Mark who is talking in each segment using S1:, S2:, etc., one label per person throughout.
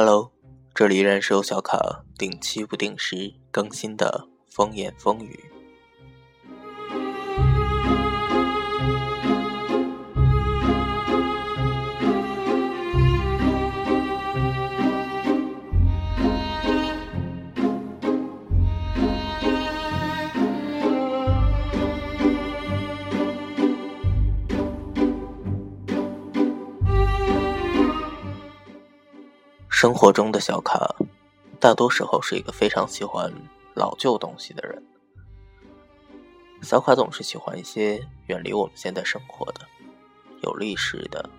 S1: Hello，这里依然是由小卡定期不定时更新的风言风语。生活中的小卡，大多时候是一个非常喜欢老旧东西的人。小卡总是喜欢一些远离我们现在生活的、有历史的、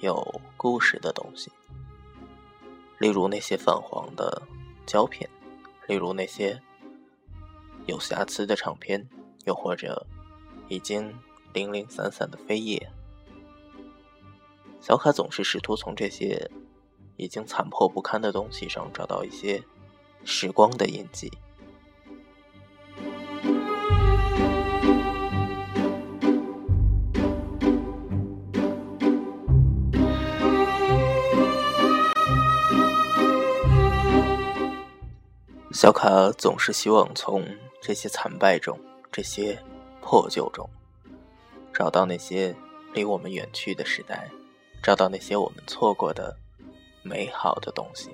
S1: 有故事的东西，例如那些泛黄的胶片，例如那些有瑕疵的唱片，又或者已经零零散散的飞页。小卡总是试图从这些。已经残破不堪的东西上找到一些时光的印记。小卡总是希望从这些残败中、这些破旧中，找到那些离我们远去的时代，找到那些我们错过的。美好的东西，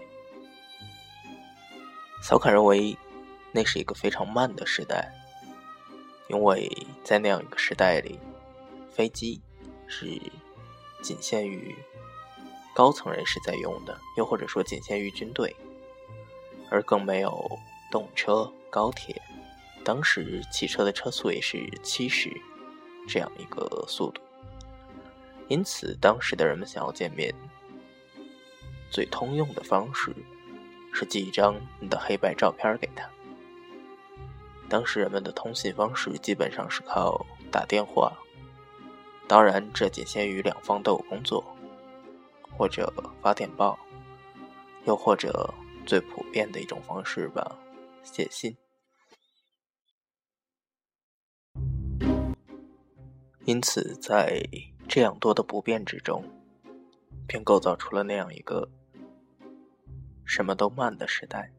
S1: 小卡认为那是一个非常慢的时代，因为在那样一个时代里，飞机是仅限于高层人士在用的，又或者说仅限于军队，而更没有动车、高铁。当时汽车的车速也是七十这样一个速度，因此当时的人们想要见面。最通用的方式是寄一张你的黑白照片给他。当时人们的通信方式基本上是靠打电话，当然这仅限于两方都有工作，或者发电报，又或者最普遍的一种方式吧，写信。因此，在这样多的不便之中，便构造出了那样一个。什么都慢的时代，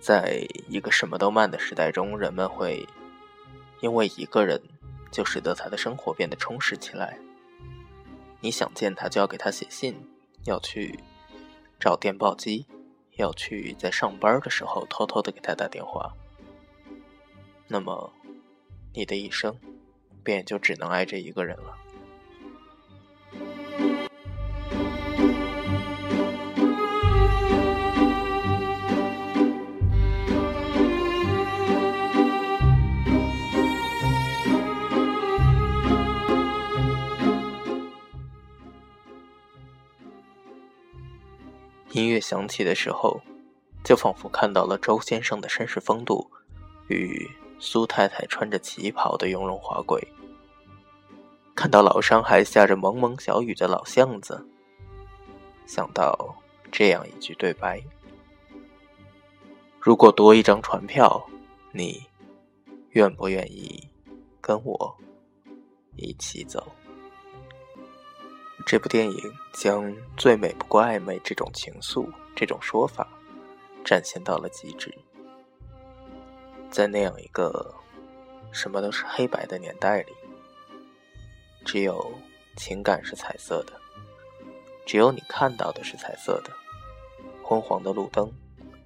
S1: 在一个什么都慢的时代中，人们会因为一个人就使得他的生活变得充实起来。你想见他，就要给他写信，要去找电报机，要去在上班的时候偷偷的给他打电话。那么，你的一生便就只能爱这一个人了。音乐响起的时候，就仿佛看到了周先生的绅士风度，与苏太太穿着旗袍的雍容华贵；看到老上海下着蒙蒙小雨的老巷子，想到这样一句对白：“如果多一张船票，你愿不愿意跟我一起走？”这部电影将“最美不过暧昧”这种情愫、这种说法展现到了极致。在那样一个什么都是黑白的年代里，只有情感是彩色的，只有你看到的是彩色的。昏黄的路灯，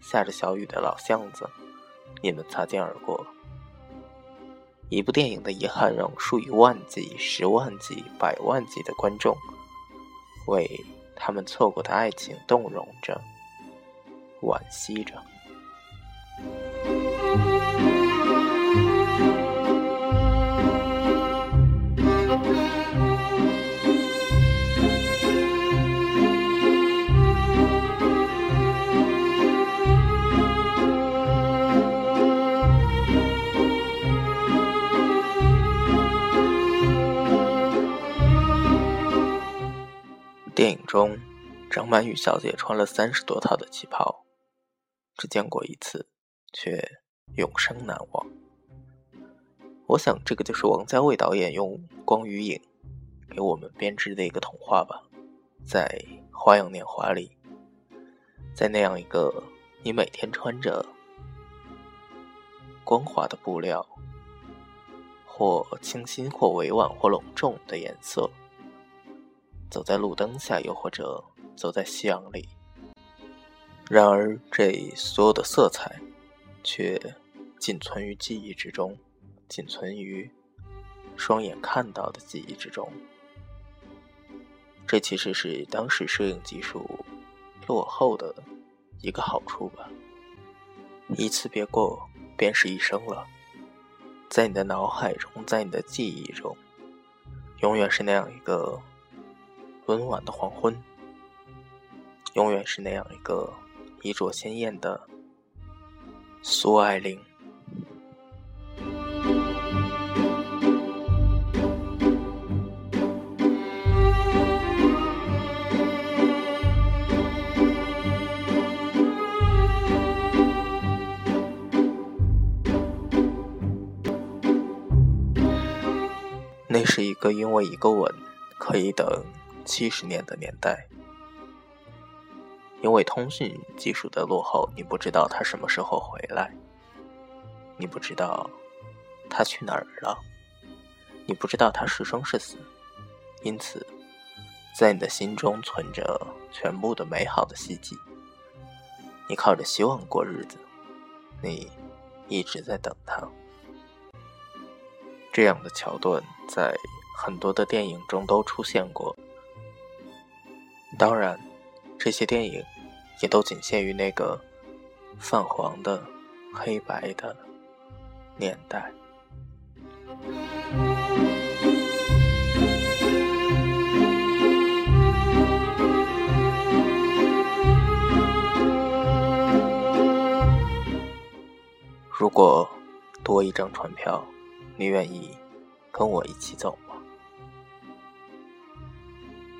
S1: 下着小雨的老巷子，你们擦肩而过。一部电影的遗憾，让数以万计、十万计、百万计的观众。为他们错过的爱情动容着，惋惜着。电影中，张曼玉小姐穿了三十多套的旗袍，只见过一次，却永生难忘。我想，这个就是王家卫导演用光与影给我们编织的一个童话吧。在《花样年华》里，在那样一个你每天穿着光滑的布料，或清新，或委婉，或隆重的颜色，走在路灯下，又或者走在夕阳里。然而，这所有的色彩，却仅存于记忆之中，仅存于双眼看到的记忆之中。这其实是当时摄影技术落后的一个好处吧。一次别过，便是一生了。在你的脑海中，在你的记忆中，永远是那样一个温婉的黄昏，永远是那样一个。衣着鲜艳的苏爱玲，那是一个因为一个吻可以等七十年的年代。因为通讯技术的落后，你不知道他什么时候回来，你不知道他去哪儿了，你不知道他是生是死，因此，在你的心中存着全部的美好的希冀，你靠着希望过日子，你一直在等他。这样的桥段在很多的电影中都出现过，当然，这些电影。也都仅限于那个泛黄的、黑白的年代。如果多一张船票，你愿意跟我一起走？